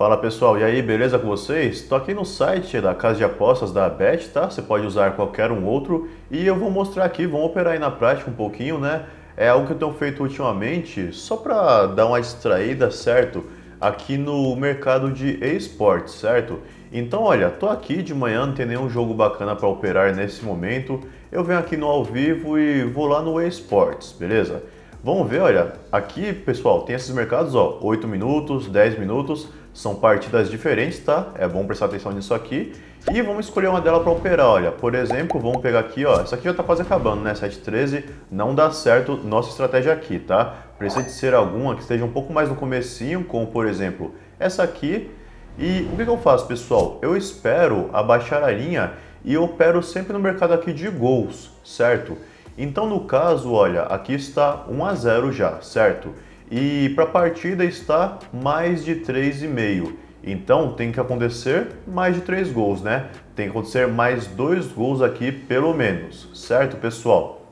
Fala pessoal, e aí, beleza com vocês? Estou aqui no site da casa de apostas da Bet, tá? Você pode usar qualquer um outro e eu vou mostrar aqui, vamos operar aí na prática um pouquinho, né? É algo que eu tenho feito ultimamente só para dar uma distraída, certo? Aqui no mercado de esportes, certo? Então, olha, tô aqui de manhã, não tem nenhum jogo bacana para operar nesse momento. Eu venho aqui no ao vivo e vou lá no esportes, beleza? Vamos ver, olha, aqui pessoal, tem esses mercados, ó, 8 minutos, 10 minutos, são partidas diferentes, tá? É bom prestar atenção nisso aqui. E vamos escolher uma dela para operar, olha, por exemplo, vamos pegar aqui, ó, essa aqui já tá quase acabando, né, 713, não dá certo nossa estratégia aqui, tá? Precisa de ser alguma que esteja um pouco mais no comecinho, como por exemplo, essa aqui. E o que, que eu faço, pessoal? Eu espero abaixar a linha e opero sempre no mercado aqui de gols, certo? Então, no caso, olha, aqui está 1 a 0 já, certo? E para a partida está mais de 3,5. Então tem que acontecer mais de 3 gols, né? Tem que acontecer mais 2 gols aqui pelo menos, certo, pessoal?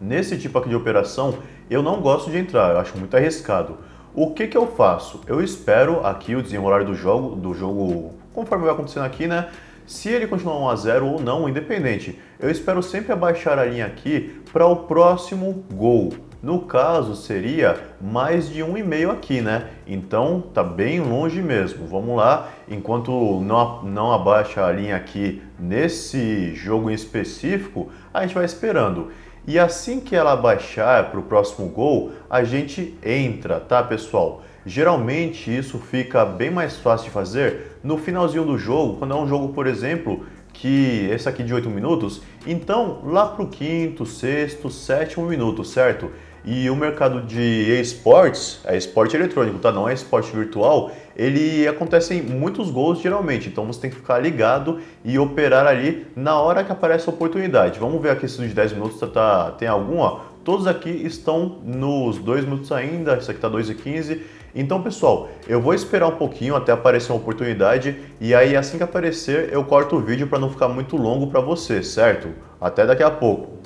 Nesse tipo aqui de operação, eu não gosto de entrar, eu acho muito arriscado. O que, que eu faço? Eu espero aqui o desenrolar do jogo, do jogo conforme vai acontecendo aqui, né? Se ele continuar 1 a 0 ou não, independente, eu espero sempre abaixar a linha aqui para o próximo gol. No caso, seria mais de 1,5 aqui, né? Então, tá bem longe mesmo. Vamos lá, enquanto não, não abaixa a linha aqui nesse jogo em específico, a gente vai esperando. E assim que ela abaixar para o próximo gol, a gente entra, tá, pessoal? Geralmente isso fica bem mais fácil de fazer no finalzinho do jogo, quando é um jogo, por exemplo, que esse aqui de 8 minutos, então lá para o quinto, sexto, sétimo minuto, certo? E o mercado de esportes, é esporte eletrônico, tá? Não é esporte virtual, ele acontece em muitos gols geralmente, então você tem que ficar ligado e operar ali na hora que aparece a oportunidade. Vamos ver aqui se de 10 minutos tá, tá, tem algum. Todos aqui estão nos 2 minutos ainda, esse aqui tá 2 e 15 então, pessoal, eu vou esperar um pouquinho até aparecer uma oportunidade e aí assim que aparecer eu corto o vídeo para não ficar muito longo para você, certo? Até daqui a pouco.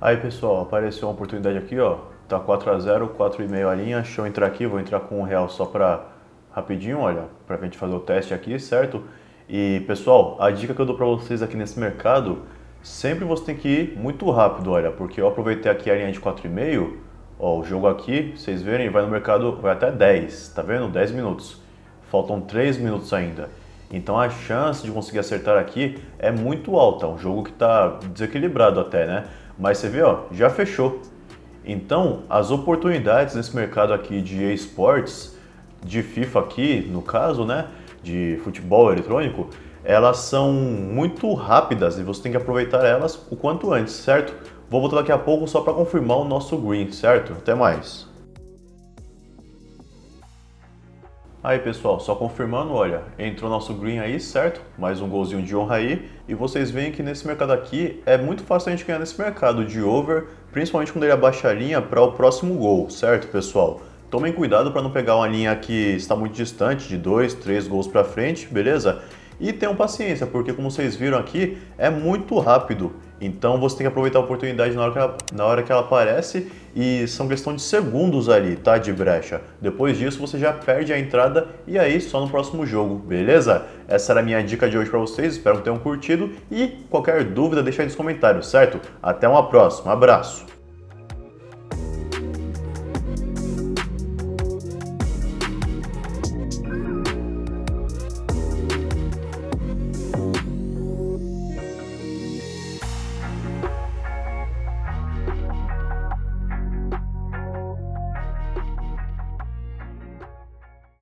Aí pessoal, apareceu uma oportunidade aqui, ó. Tá 4 a 0, 4,5 a linha. Deixa eu entrar aqui, vou entrar com um real só para rapidinho, olha, para a gente fazer o teste aqui, certo? E pessoal, a dica que eu dou para vocês aqui nesse mercado, sempre você tem que ir muito rápido, olha, porque eu aproveitei aqui a linha de 4,5, ó, o jogo aqui, vocês verem, vai no mercado, vai até 10, tá vendo? 10 minutos. Faltam 3 minutos ainda. Então a chance de conseguir acertar aqui é muito alta, um jogo que está desequilibrado até, né? Mas você vê, ó, já fechou. Então, as oportunidades nesse mercado aqui de esportes, de FIFA aqui, no caso, né? de futebol eletrônico, elas são muito rápidas e você tem que aproveitar elas o quanto antes, certo? Vou voltar daqui a pouco só para confirmar o nosso green, certo? Até mais. Aí pessoal, só confirmando, olha, entrou nosso green aí, certo? Mais um golzinho de honra aí. E vocês veem que nesse mercado aqui é muito fácil a gente ganhar nesse mercado de over, principalmente quando ele abaixa a linha para o próximo gol, certo pessoal? Tomem cuidado para não pegar uma linha que está muito distante, de dois, três gols para frente, beleza? E tenham paciência, porque como vocês viram aqui, é muito rápido. Então você tem que aproveitar a oportunidade na hora, que ela, na hora que ela aparece e são questão de segundos ali, tá? De brecha. Depois disso você já perde a entrada e aí só no próximo jogo, beleza? Essa era a minha dica de hoje para vocês, espero que tenham curtido e qualquer dúvida deixa aí nos comentários, certo? Até uma próxima, abraço!